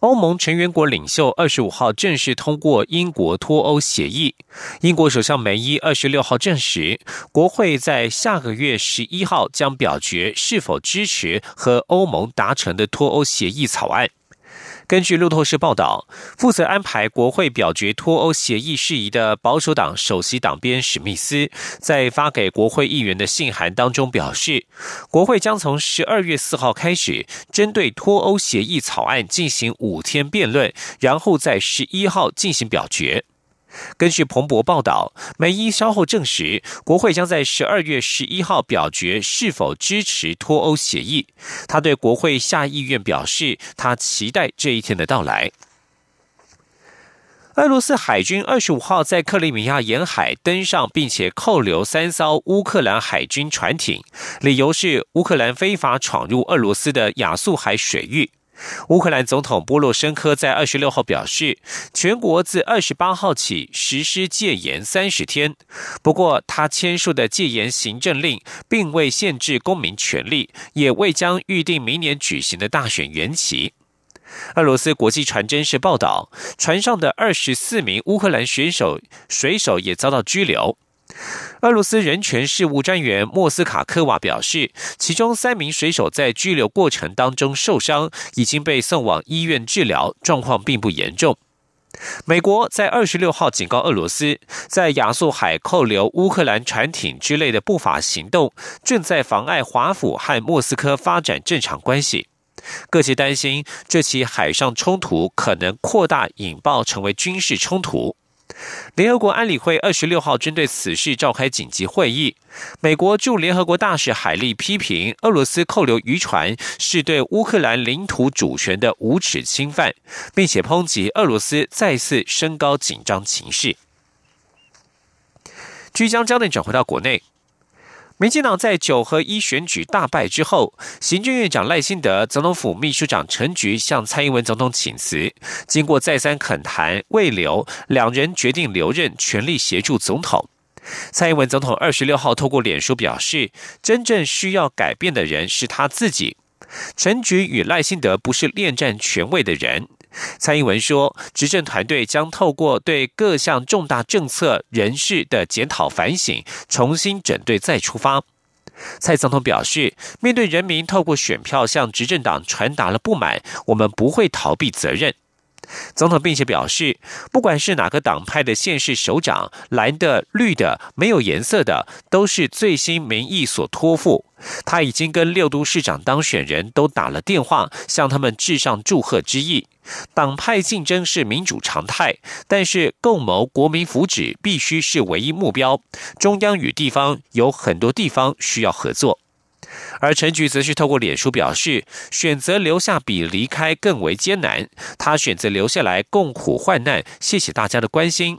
欧盟成员国领袖二十五号正式通过英国脱欧协议。英国首相梅伊二十六号证实，国会在下个月十一号将表决是否支持和欧盟达成的脱欧协议草案。根据路透社报道，负责安排国会表决脱欧协议事宜的保守党首席党鞭史密斯，在发给国会议员的信函当中表示，国会将从十二月四号开始，针对脱欧协议草案进行五天辩论，然后在十一号进行表决。根据彭博报道，梅伊稍后证实，国会将在十二月十一号表决是否支持脱欧协议。他对国会下议院表示，他期待这一天的到来。俄罗斯海军二十五号在克里米亚沿海登上，并且扣留三艘乌克兰海军船艇，理由是乌克兰非法闯入俄罗斯的亚速海水域。乌克兰总统波洛申科在二十六号表示，全国自二十八号起实施戒严三十天。不过，他签署的戒严行政令并未限制公民权利，也未将预定明年举行的大选延期。俄罗斯国际传真社报道，船上的二十四名乌克兰选手水手也遭到拘留。俄罗斯人权事务专员莫斯卡科娃表示，其中三名水手在拘留过程当中受伤，已经被送往医院治疗，状况并不严重。美国在二十六号警告俄罗斯，在亚速海扣留乌克兰船艇之类的不法行动，正在妨碍华府和莫斯科发展正常关系。各界担心这起海上冲突可能扩大引爆成为军事冲突。联合国安理会二十六号针对此事召开紧急会议。美国驻联合国大使海利批评俄罗斯扣留渔船是对乌克兰领土主权的无耻侵犯，并且抨击俄罗斯再次升高紧张情势。即将焦点转回到国内。民进党在九合一选举大败之后，行政院长赖清德、总统府秘书长陈菊向蔡英文总统请辞。经过再三恳谈未留，两人决定留任，全力协助总统。蔡英文总统二十六号透过脸书表示，真正需要改变的人是他自己。陈菊与赖清德不是恋战权位的人。蔡英文说，执政团队将透过对各项重大政策、人事的检讨反省，重新整队再出发。蔡总统表示，面对人民透过选票向执政党传达了不满，我们不会逃避责任。总统并且表示，不管是哪个党派的县市首长，蓝的、绿的，没有颜色的，都是最新民意所托付。他已经跟六都市长当选人都打了电话，向他们致上祝贺之意。党派竞争是民主常态，但是共谋国民福祉必须是唯一目标。中央与地方有很多地方需要合作。而陈菊则是透过脸书表示，选择留下比离开更为艰难。他选择留下来共苦患难，谢谢大家的关心。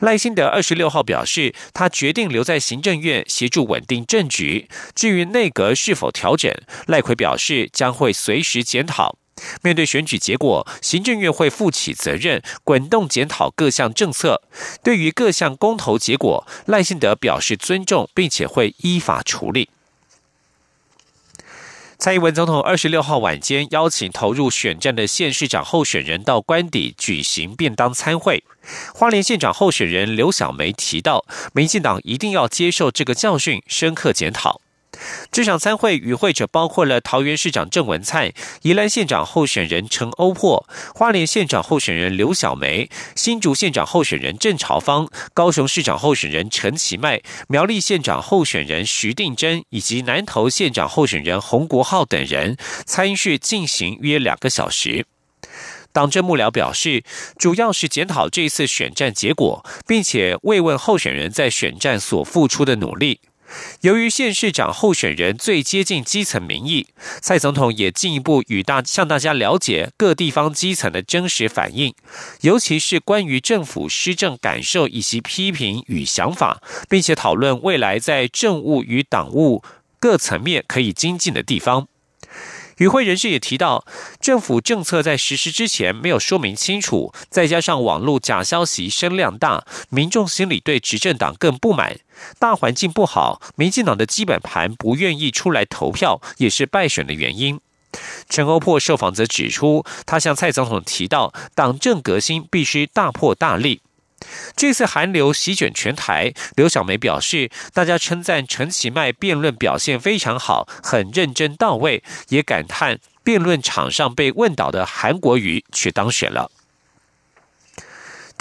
赖幸德二十六号表示，他决定留在行政院协助稳定政局。至于内阁是否调整，赖奎表示将会随时检讨。面对选举结果，行政院会负起责任，滚动检讨各项政策。对于各项公投结果，赖幸德表示尊重，并且会依法处理。蔡英文总统二十六号晚间邀请投入选战的县市长候选人到官邸举行便当参会。花莲县长候选人刘小梅提到，民进党一定要接受这个教训，深刻检讨。这场参会与会者包括了桃园市长郑文灿、宜兰县长候选人陈欧珀、花莲县长候选人刘小梅、新竹县长候选人郑朝芳、高雄市长候选人陈其迈、苗栗县长候选人徐定珍以及南投县长候选人洪国浩等人参与进行约两个小时。党政幕僚表示，主要是检讨这次选战结果，并且慰问候选人在选战所付出的努力。由于县市长候选人最接近基层民意，蔡总统也进一步与大向大家了解各地方基层的真实反应，尤其是关于政府施政感受以及批评与想法，并且讨论未来在政务与党务各层面可以精进的地方。与会人士也提到，政府政策在实施之前没有说明清楚，再加上网络假消息声量大，民众心里对执政党更不满。大环境不好，民进党的基本盘不愿意出来投票，也是败选的原因。陈欧珀受访则指出，他向蔡总统提到，党政革新必须大破大立。这次寒流席卷全台，刘小梅表示，大家称赞陈其迈辩论表现非常好，很认真到位，也感叹辩论场上被问倒的韩国瑜却当选了。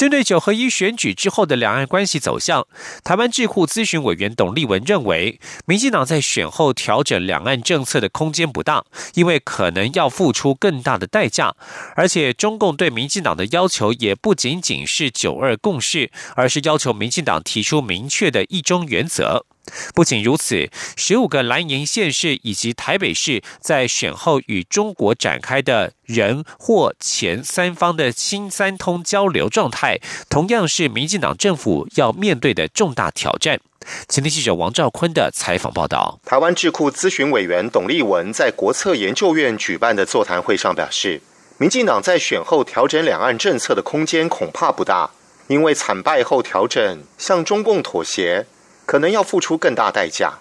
针对九合一选举之后的两岸关系走向，台湾智库咨询委员董立文认为，民进党在选后调整两岸政策的空间不大，因为可能要付出更大的代价，而且中共对民进党的要求也不仅仅是九二共识，而是要求民进党提出明确的一中原则。不仅如此，十五个蓝营县市以及台北市在选后与中国展开的人、或、钱三方的新三通交流状态，同样是民进党政府要面对的重大挑战。前天记者王兆坤的采访报道。台湾智库咨询委员董立文在国策研究院举办的座谈会上表示，民进党在选后调整两岸政策的空间恐怕不大，因为惨败后调整向中共妥协。可能要付出更大代价。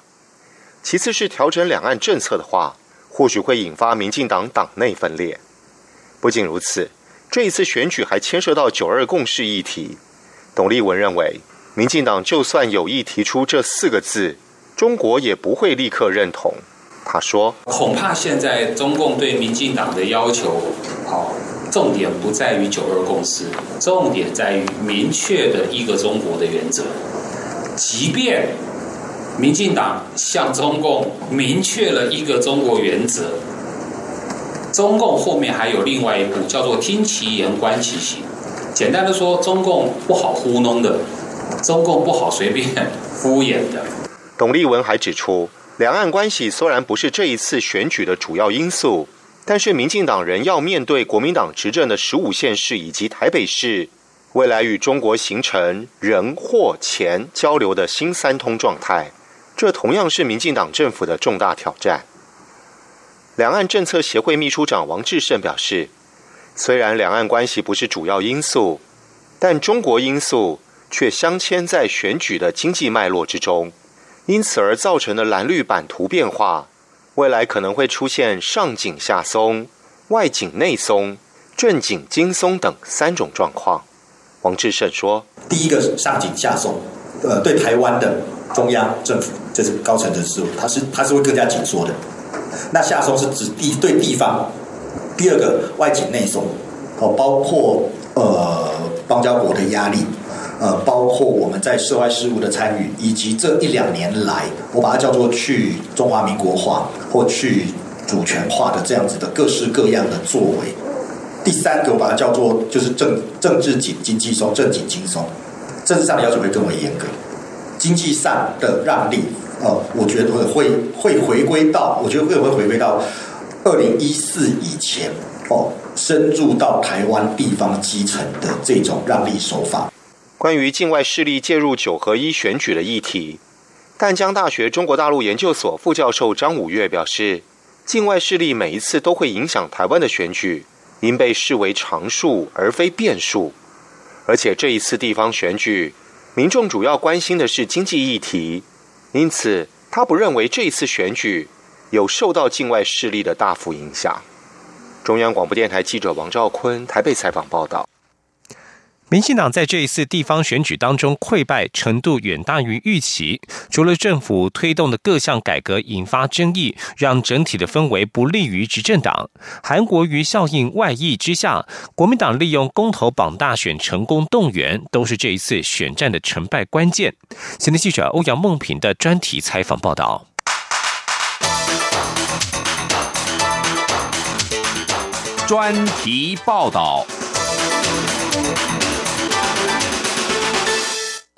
其次是调整两岸政策的话，或许会引发民进党党内分裂。不仅如此，这一次选举还牵涉到九二共识议题。董立文认为，民进党就算有意提出这四个字，中国也不会立刻认同。他说：“恐怕现在中共对民进党的要求，好，重点不在于九二共识，重点在于明确的一个中国的原则。”即便民进党向中共明确了一个中国原则，中共后面还有另外一步，叫做听其言观其行。简单的说，中共不好糊弄的，中共不好随便敷衍的。董立文还指出，两岸关系虽然不是这一次选举的主要因素，但是民进党人要面对国民党执政的十五县市以及台北市。未来与中国形成人、货、钱交流的新三通状态，这同样是民进党政府的重大挑战。两岸政策协会秘书长王志胜表示，虽然两岸关系不是主要因素，但中国因素却镶嵌在选举的经济脉络之中，因此而造成的蓝绿版图变化，未来可能会出现上紧下松、外紧内松、正紧经松等三种状况。王志胜说：“第一个上紧下松，呃，对台湾的中央政府，这是高层的事务，它是它是会更加紧缩的。那下松是指地对地方。第二个外紧内松，哦，包括呃邦交国的压力，呃，包括我们在涉外事务的参与，以及这一两年来，我把它叫做去中华民国化或去主权化的这样子的各式各样的作为。”第三个，我把它叫做就是政政治紧，经济松，政紧经松。政治上的要求会更为严格，经济上的让利，哦，我觉得会会回归到，我觉得会会回归到二零一四以前，哦，深入到台湾地方基层的这种让利手法。关于境外势力介入九合一选举的议题，淡江大学中国大陆研究所副教授张五岳表示，境外势力每一次都会影响台湾的选举。应被视为常数而非变数，而且这一次地方选举，民众主要关心的是经济议题，因此他不认为这一次选举有受到境外势力的大幅影响。中央广播电台记者王兆坤台北采访报道。民进党在这一次地方选举当中溃败程度远大于预期，除了政府推动的各项改革引发争议，让整体的氛围不利于执政党。韩国瑜效应外溢之下，国民党利用公投绑大选成功动员，都是这一次选战的成败关键。前天记者欧阳梦平的专题采访报道。专题报道。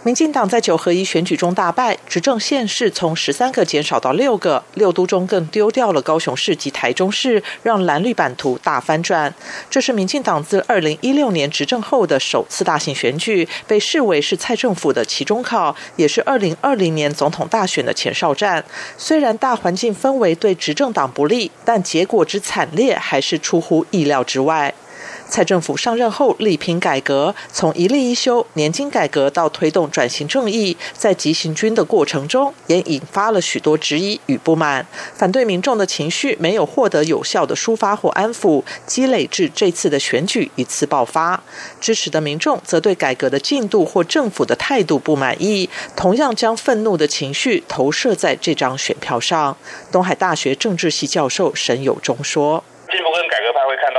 民进党在九合一选举中大败，执政县市从十三个减少到六个，六都中更丢掉了高雄市及台中市，让蓝绿版图大翻转。这是民进党自二零一六年执政后的首次大型选举，被视为是蔡政府的期中考，也是二零二零年总统大选的前哨战。虽然大环境氛围对执政党不利，但结果之惨烈还是出乎意料之外。蔡政府上任后力拼改革，从一例一休、年金改革到推动转型正义，在急行军的过程中，也引发了许多质疑与不满。反对民众的情绪没有获得有效的抒发或安抚，积累至这次的选举一次爆发。支持的民众则对改革的进度或政府的态度不满意，同样将愤怒的情绪投射在这张选票上。东海大学政治系教授沈友忠说。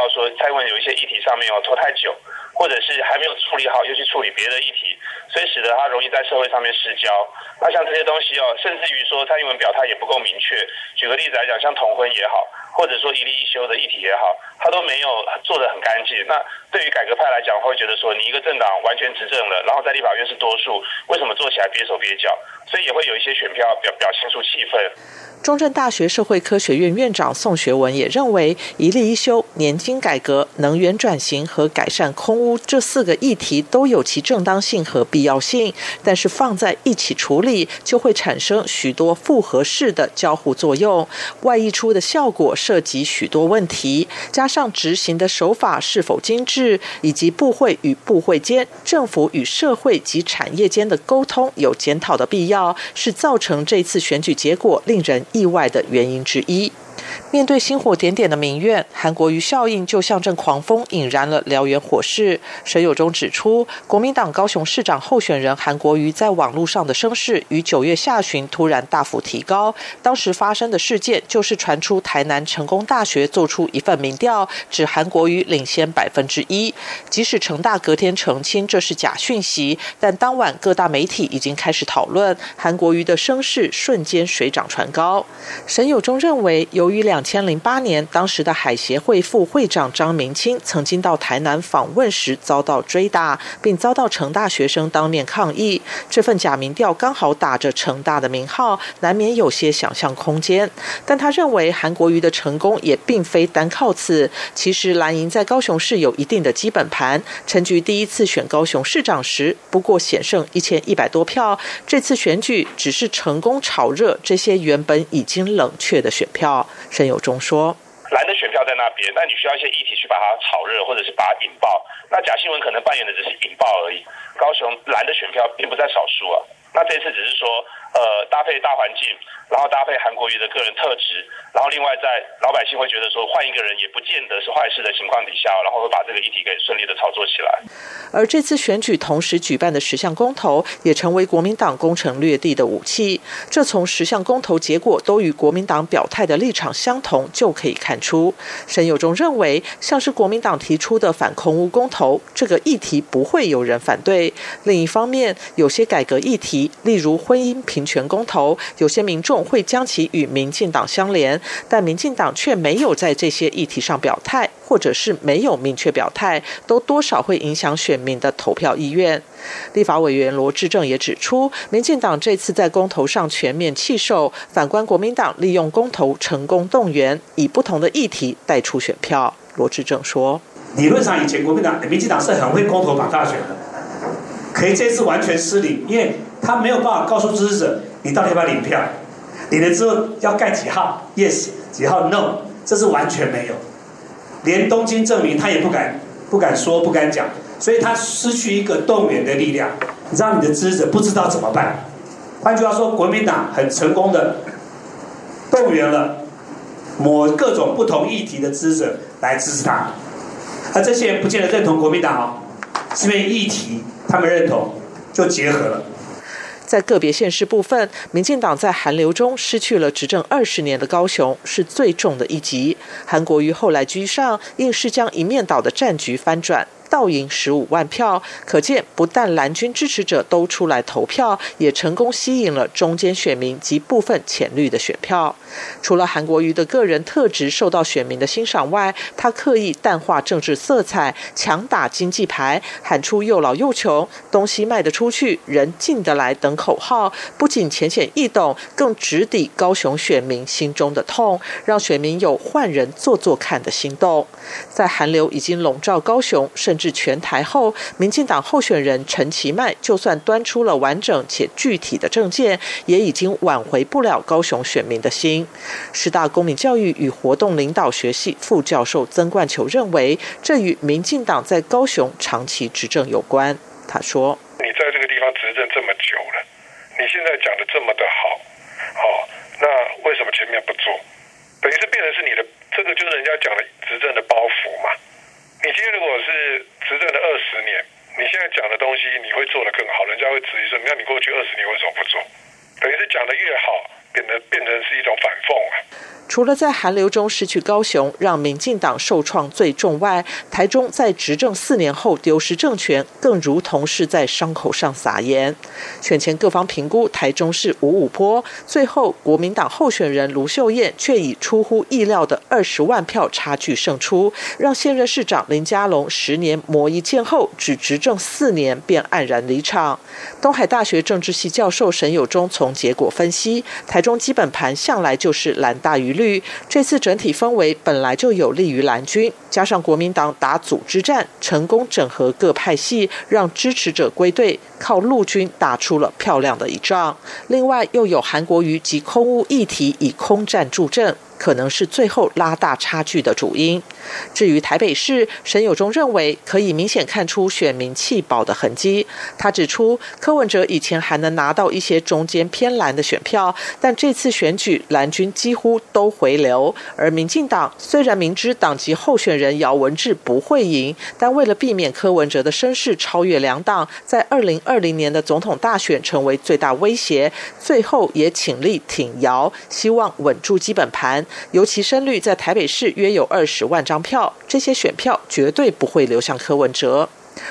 说，蔡英文有一些议题上面哦拖太久，或者是还没有处理好，又去处理别的议题，所以使得他容易在社会上面失焦。那像这些东西哦，甚至于说蔡英文表态也不够明确。举个例子来讲，像同婚也好，或者说一例一休的议题也好，他都没有做得很干净。那对于改革派来讲，会觉得说，你一个政党完全执政了，然后在立法院是多数，为什么做起来憋手憋脚？所以也会有一些选票表表现出气氛。中正大学社会科学院院长宋学文也认为，一例一休、年金改革、能源转型和改善空污这四个议题都有其正当性和必要性，但是放在一起处理，就会产生许多复合式的交互作用，外溢出的效果涉及许多问题，加上执行的手法是否精致，以及部会与部会间、政府与社会及产业间的沟通有检讨的必要，要是造成这次选举结果令人。意外的原因之一。面对星火点点的民怨，韩国瑜效应就像阵狂风，引燃了燎原火势。沈友忠指出，国民党高雄市长候选人韩国瑜在网络上的声势，于九月下旬突然大幅提高。当时发生的事件，就是传出台南成功大学做出一份民调，指韩国瑜领先百分之一。即使成大隔天澄清这是假讯息，但当晚各大媒体已经开始讨论，韩国瑜的声势瞬间水涨船高。沈友忠认为，由于两千零八年，当时的海协会副会长张明清曾经到台南访问时遭到追打，并遭到成大学生当面抗议。这份假民调刚好打着成大的名号，难免有些想象空间。但他认为韩国瑜的成功也并非单靠此。其实蓝营在高雄市有一定的基本盘。陈局第一次选高雄市长时，不过险胜一千一百多票。这次选举只是成功炒热这些原本已经冷却的选票。申友忠说：“蓝的选票在那边，那你需要一些议题去把它炒热，或者是把它引爆。那假新闻可能扮演的只是引爆而已。高雄蓝的选票并不在少数啊。那这次只是说。”呃，搭配大环境，然后搭配韩国瑜的个人特质，然后另外在老百姓会觉得说换一个人也不见得是坏事的情况底下，然后会把这个议题给顺利的操作起来。而这次选举同时举办的十项公投，也成为国民党攻城略地的武器。这从十项公投结果都与国民党表态的立场相同就可以看出。沈友忠认为，像是国民党提出的反空屋公投这个议题不会有人反对。另一方面，有些改革议题，例如婚姻平。权公投，有些民众会将其与民进党相连，但民进党却没有在这些议题上表态，或者是没有明确表态，都多少会影响选民的投票意愿。立法委员罗志正也指出，民进党这次在公投上全面弃守，反观国民党利用公投成功动员，以不同的议题带出选票。罗志正说：“理论上以前国民党、民进党是很会公投绑大选的，可以这次完全失灵，因为。”他没有办法告诉支持者，你到底要不要领票？你了之后要盖几号？Yes，几号？No，这是完全没有。连东京证明他也不敢，不敢说，不敢讲，所以他失去一个动员的力量，让你的支持者不知道怎么办。换句话说，国民党很成功的动员了某各种不同议题的支持者来支持他，而这些人不见得认同国民党哦，是因为议题他们认同，就结合了。在个别县市部分，民进党在寒流中失去了执政二十年的高雄，是最重的一级。韩国瑜后来居上，硬是将一面倒的战局翻转。倒赢十五万票。可见，不但蓝军支持者都出来投票，也成功吸引了中间选民及部分浅绿的选票。除了韩国瑜的个人特质受到选民的欣赏外，他刻意淡化政治色彩，强打经济牌，喊出“又老又穷，东西卖得出去，人进得来”等口号，不仅浅显易懂，更直抵高雄选民心中的痛，让选民有换人做做看的心动。在韩流已经笼罩高雄，甚至全台后，民进党候选人陈其迈就算端出了完整且具体的政见，也已经挽回不了高雄选民的心。师大公民教育与活动领导学系副教授曾冠球认为，这与民进党在高雄长期执政有关。他说：“你在这个地方执政这么久了，你现在讲的这么的好，好，那为什么前面不做？等于是变成是你的这个，就是人家讲的执政的包袱嘛。你今天如果是执政的二十年，你现在讲的东西你会做得更好，人家会质疑说：，那你过去二十年为什么不做？等于是讲的越好。”变得变成是一种反讽啊。除了在寒流中失去高雄，让民进党受创最重外，台中在执政四年后丢失政权，更如同是在伤口上撒盐。选前各方评估台中是五五坡，最后国民党候选人卢秀燕却以出乎意料的二十万票差距胜出，让现任市长林佳龙十年磨一剑后，只执政四年便黯然离场。东海大学政治系教授沈友忠从结果分析，台中基本盘向来就是蓝大于绿。这次整体氛围本来就有利于蓝军，加上国民党打组织战，成功整合各派系，让支持者归队，靠陆军打出了漂亮的一仗。另外，又有韩国瑜及空屋议题以空战助阵。可能是最后拉大差距的主因。至于台北市，沈友忠认为可以明显看出选民弃保的痕迹。他指出，柯文哲以前还能拿到一些中间偏蓝的选票，但这次选举蓝军几乎都回流。而民进党虽然明知党籍候选人姚文智不会赢，但为了避免柯文哲的声势超越两党，在二零二零年的总统大选成为最大威胁，最后也请力挺姚，希望稳住基本盘。尤其声率在台北市约有二十万张票，这些选票绝对不会流向柯文哲。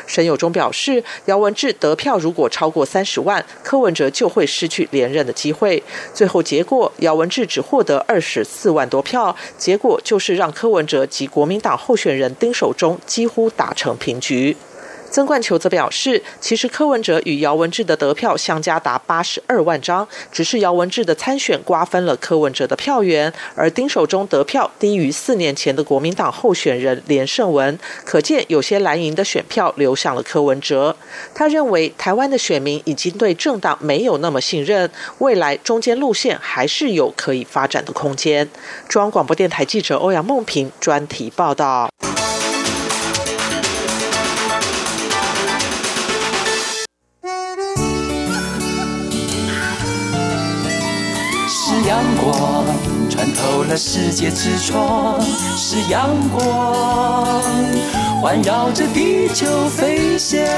沈友忠表示，姚文智得票如果超过三十万，柯文哲就会失去连任的机会。最后结果，姚文智只获得二十四万多票，结果就是让柯文哲及国民党候选人丁守中几乎打成平局。曾冠球则表示，其实柯文哲与姚文智的得票相加达八十二万张，只是姚文智的参选瓜分了柯文哲的票源，而丁守中得票低于四年前的国民党候选人连胜文，可见有些蓝营的选票流向了柯文哲。他认为，台湾的选民已经对政党没有那么信任，未来中间路线还是有可以发展的空间。中央广播电台记者欧阳梦平专题报道。阳光穿透了世界之窗，是阳光环绕着地球飞翔。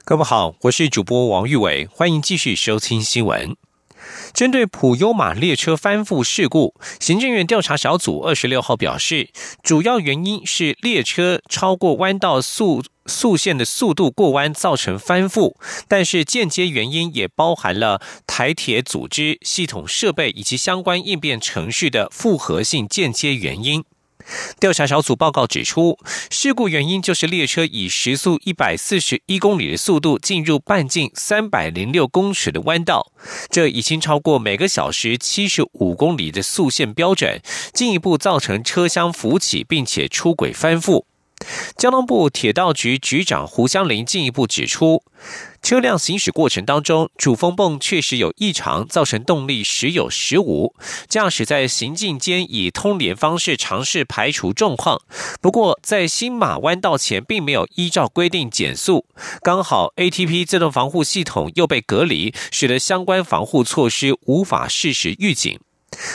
各位好，我是主播王玉伟，欢迎继续收听新闻。针对普优马列车翻覆事故，行政院调查小组二十六号表示，主要原因是列车超过弯道速速线的速度过弯造成翻覆，但是间接原因也包含了台铁组织、系统设备以及相关应变程序的复合性间接原因。调查小组报告指出，事故原因就是列车以时速一百四十一公里的速度进入半径三百零六公尺的弯道，这已经超过每个小时七十五公里的速限标准，进一步造成车厢浮起，并且出轨翻覆。交通部铁道局局长胡湘林进一步指出，车辆行驶过程当中，主风泵确实有异常，造成动力时有时无。驾驶在行进间以通联方式尝试排除状况，不过在新马弯道前并没有依照规定减速，刚好 ATP 自动防护系统又被隔离，使得相关防护措施无法适时预警。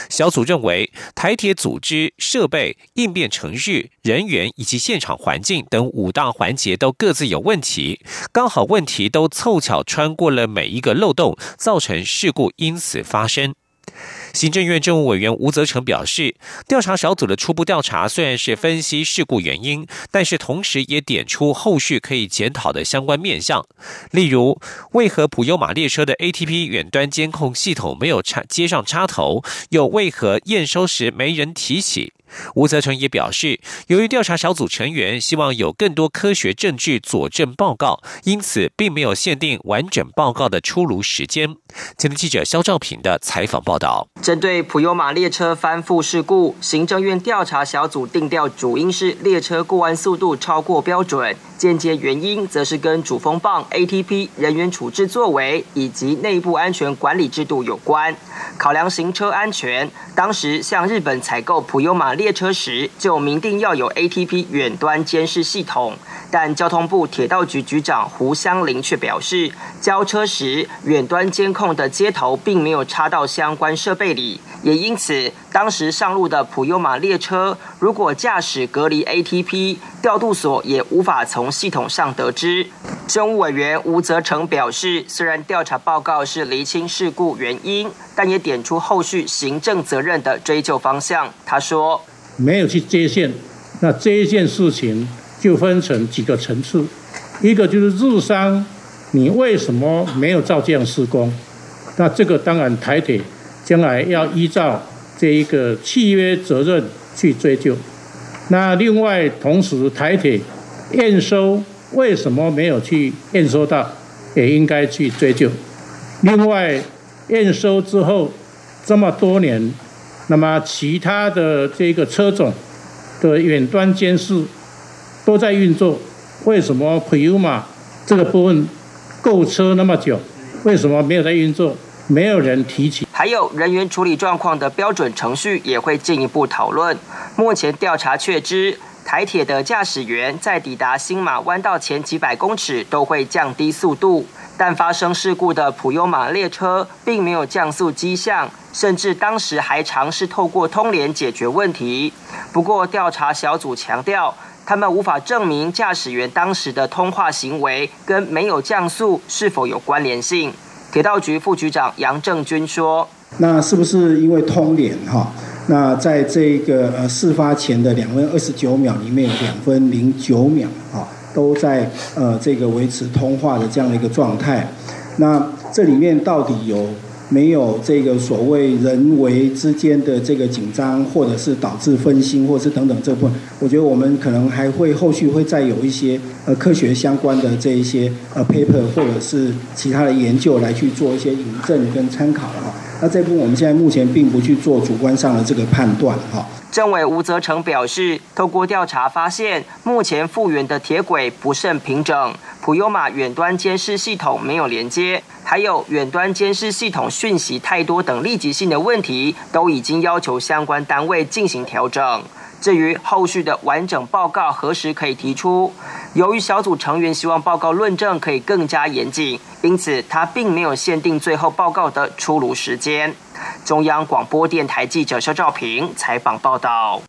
小组认为，台铁组织、设备、应变程序、人员以及现场环境等五大环节都各自有问题，刚好问题都凑巧穿过了每一个漏洞，造成事故因此发生。行政院政务委员吴泽成表示，调查小组的初步调查虽然是分析事故原因，但是同时也点出后续可以检讨的相关面向，例如为何普优马列车的 ATP 远端监控系统没有插接上插头，又为何验收时没人提起？吴泽成也表示，由于调查小组成员希望有更多科学证据佐证报告，因此并没有限定完整报告的出炉时间。前天记者肖兆平的采访报道：针对普悠玛列车翻覆事故，行政院调查小组定调主因是列车过弯速度超过标准，间接原因则是跟主风棒 ATP 人员处置作为以及内部安全管理制度有关。考量行车安全，当时向日本采购普悠玛列车时，就明定要有 ATP 远端监视系统。但交通部铁道局局长胡湘林却表示，交车时远端监控的接头并没有插到相关设备里，也因此当时上路的普悠玛列车，如果驾驶隔离 ATP，调度所也无法从系统上得知。政务委员吴泽成表示，虽然调查报告是厘清事故原因，但也点出后续行政责任的追究方向。他说：“没有去接线，那这一件事情。”就分成几个层次，一个就是日商，你为什么没有照这样施工？那这个当然台铁将来要依照这一个契约责任去追究。那另外同时台铁验收为什么没有去验收到，也应该去追究。另外验收之后这么多年，那么其他的这个车种的远端监视。都在运作，为什么普悠玛这个部分购车那么久，为什么没有在运作？没有人提起。还有人员处理状况的标准程序也会进一步讨论。目前调查确知，台铁的驾驶员在抵达新马弯道前几百公尺都会降低速度，但发生事故的普悠玛列车并没有降速迹象，甚至当时还尝试透过通联解决问题。不过调查小组强调。他们无法证明驾驶员当时的通话行为跟没有降速是否有关联性。铁道局副局长杨正军说：“那是不是因为通联哈？那在这个呃事发前的两分二十九秒里面，两分零九秒啊，都在呃这个维持通话的这样的一个状态。那这里面到底有？”没有这个所谓人为之间的这个紧张，或者是导致分心，或者是等等这部分，我觉得我们可能还会后续会再有一些呃科学相关的这一些呃 paper 或者是其他的研究来去做一些引证跟参考。那这部分我们现在目前并不去做主观上的这个判断哈。政委吴泽成表示，透过调查发现，目前复原的铁轨不甚平整，普优马远端监视系统没有连接，还有远端监视系统讯息太多等立即性的问题，都已经要求相关单位进行调整。至于后续的完整报告何时可以提出，由于小组成员希望报告论证可以更加严谨，因此他并没有限定最后报告的出炉时间。中央广播电台记者肖照平采访报道。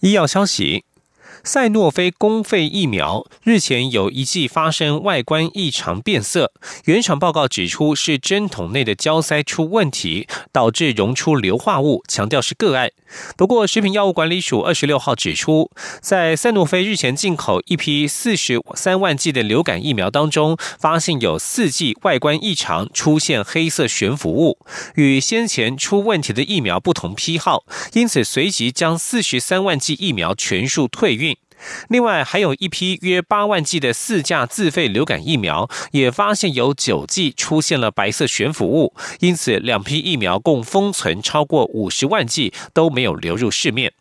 医药消息。赛诺菲公费疫苗日前有一剂发生外观异常变色，原厂报告指出是针筒内的胶塞出问题，导致溶出硫化物，强调是个案。不过，食品药物管理署二十六号指出，在赛诺菲日前进口一批四十三万剂的流感疫苗当中，发现有四剂外观异常，出现黑色悬浮物，与先前出问题的疫苗不同批号，因此随即将四十三万剂疫苗全数退运。另外，还有一批约八万剂的四价自费流感疫苗，也发现有九剂出现了白色悬浮物，因此两批疫苗共封存超过五十万剂都没有流入市面。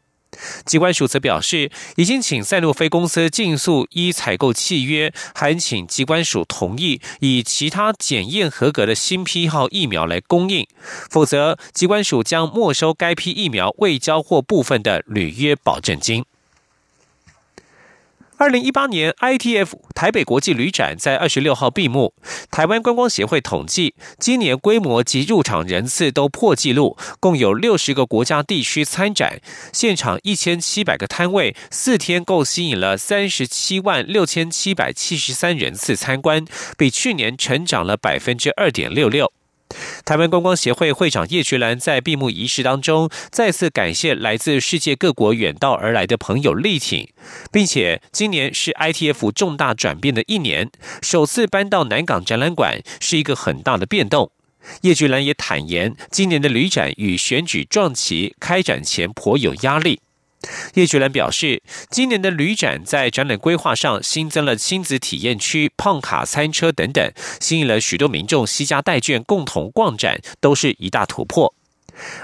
机关署则表示，已经请赛诺菲公司尽速依采购契约，还请机关署同意以其他检验合格的新批号疫苗来供应，否则机关署将没收该批疫苗未交货部分的履约保证金。二零一八年 ITF 台北国际旅展在二十六号闭幕。台湾观光协会统计，今年规模及入场人次都破纪录，共有六十个国家地区参展，现场一千七百个摊位，四天共吸引了三十七万六千七百七十三人次参观，比去年成长了百分之二点六六。台湾观光协会会长叶菊兰在闭幕仪式当中再次感谢来自世界各国远道而来的朋友力挺，并且今年是 ITF 重大转变的一年，首次搬到南港展览馆是一个很大的变动。叶菊兰也坦言，今年的旅展与选举撞期，开展前颇有压力。叶菊兰表示，今年的旅展在展览规划上新增了亲子体验区、胖卡餐车等等，吸引了许多民众惜家带眷共同逛展，都是一大突破。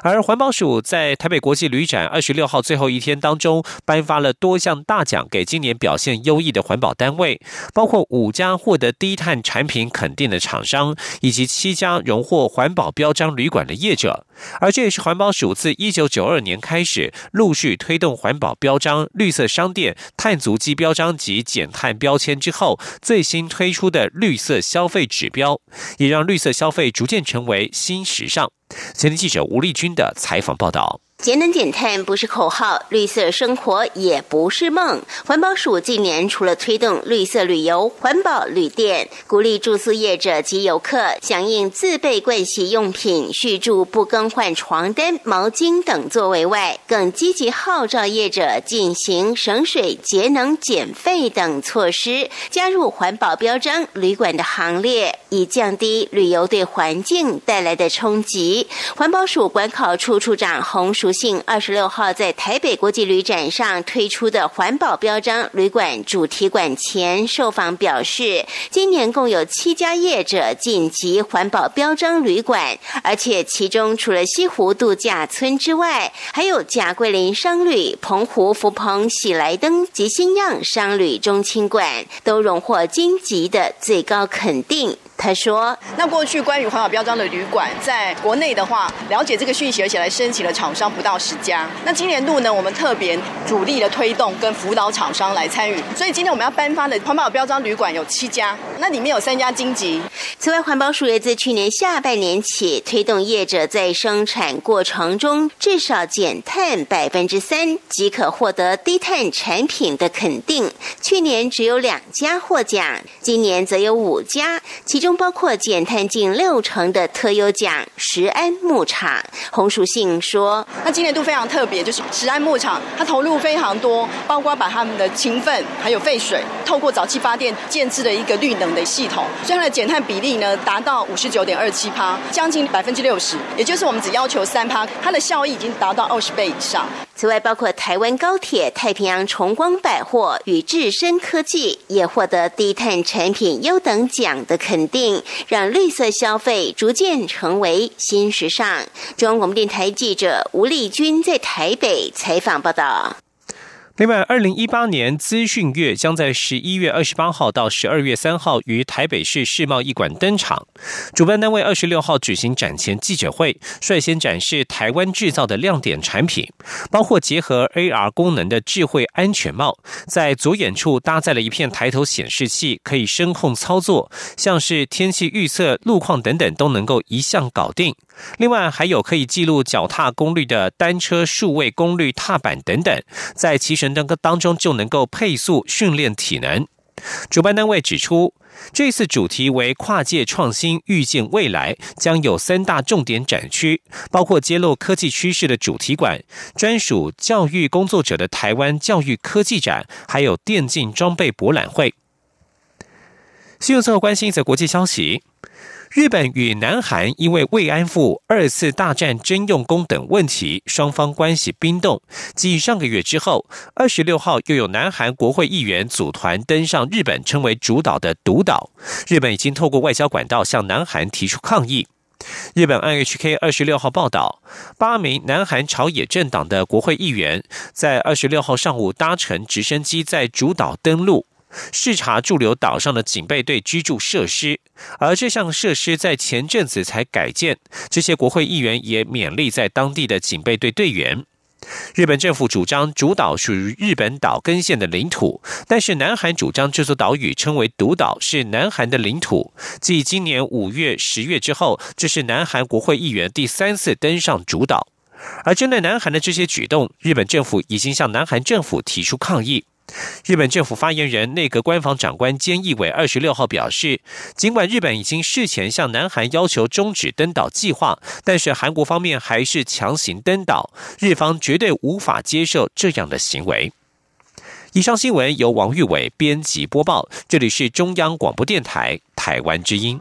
而环保署在台北国际旅展二十六号最后一天当中，颁发了多项大奖给今年表现优异的环保单位，包括五家获得低碳产品肯定的厂商，以及七家荣获环保标章旅馆的业者。而这也是环保署自一九九二年开始陆续推动环保标章、绿色商店、碳足迹标章及减碳标签之后，最新推出的绿色消费指标，也让绿色消费逐渐成为新时尚。前天记者吴丽君的采访报道。节能减碳不是口号，绿色生活也不是梦。环保署近年除了推动绿色旅游、环保旅店，鼓励住宿业者及游客响应自备盥洗用品、续住不更换床单、毛巾等作为外，更积极号召业者进行省水、节能、减费等措施，加入环保标章旅馆的行列，以降低旅游对环境带来的冲击。环保署管考处处长洪淑。信二十六号在台北国际旅展上推出的环保标章旅馆主题馆前受访表示，今年共有七家业者晋级环保标章旅馆，而且其中除了西湖度假村之外，还有贾桂林商旅、澎湖福朋喜来登及新样商旅中青馆都荣获金级的最高肯定。他说：“那过去关于环保标章的旅馆，在国内的话，了解这个讯息而且来申请的厂商不到十家。那今年度呢，我们特别主力的推动跟辅导厂商来参与，所以今天我们要颁发的环保标章旅馆有七家，那里面有三家金级。此外，环保署也自去年下半年起，推动业者在生产过程中至少减碳百分之三，即可获得低碳产品的肯定。去年只有两家获奖，今年则有五家，其中。中包括减碳近六成的特优奖石安牧场。洪淑信说：“那今年度非常特别，就是石安牧场，它投入非常多，包括把他们的勤奋还有废水，透过早期发电建制的一个绿能的系统，所以它的减碳比例呢达到五十九点二七趴，将近百分之六十，也就是我们只要求三趴，它的效益已经达到二十倍以上。”此外，包括台湾高铁、太平洋崇光百货与智深科技也获得低碳产品优等奖的肯定，让绿色消费逐渐成为新时尚。中央广播电台记者吴丽君在台北采访报道。另外，二零一八年资讯月将在十一月二十八号到十二月三号于台北市世贸艺馆登场。主办单位二十六号举行展前记者会，率先展示台湾制造的亮点产品，包括结合 AR 功能的智慧安全帽，在左眼处搭载了一片抬头显示器，可以声控操作，像是天气预测、路况等等都能够一项搞定。另外，还有可以记录脚踏功率的单车数位功率踏板等等，在骑乘当当中就能够配速训练体能。主办单位指出，这次主题为跨界创新，预见未来，将有三大重点展区，包括揭露科技趋势的主题馆、专属教育工作者的台湾教育科技展，还有电竞装备博览会。新闻最后关心一则国际消息。日本与南韩因为慰安妇、二次大战征用工等问题，双方关系冰冻。继上个月之后，二十六号又有南韩国会议员组团登上日本称为主岛的独岛。日本已经透过外交管道向南韩提出抗议。日本 NHK 二十六号报道，八名南韩朝野政党的国会议员在二十六号上午搭乘直升机在主岛登陆。视察驻留岛上的警备队居住设施，而这项设施在前阵子才改建。这些国会议员也勉励在当地的警备队队员。日本政府主张主岛属于日本岛根县的领土，但是南韩主张这座岛屿称为独岛，是南韩的领土。继今年五月、十月之后，这是南韩国会议员第三次登上主岛。而针对南韩的这些举动，日本政府已经向南韩政府提出抗议。日本政府发言人、内阁官房长官菅义伟二十六号表示，尽管日本已经事前向南韩要求终止登岛计划，但是韩国方面还是强行登岛，日方绝对无法接受这样的行为。以上新闻由王玉伟编辑播报，这里是中央广播电台台湾之音。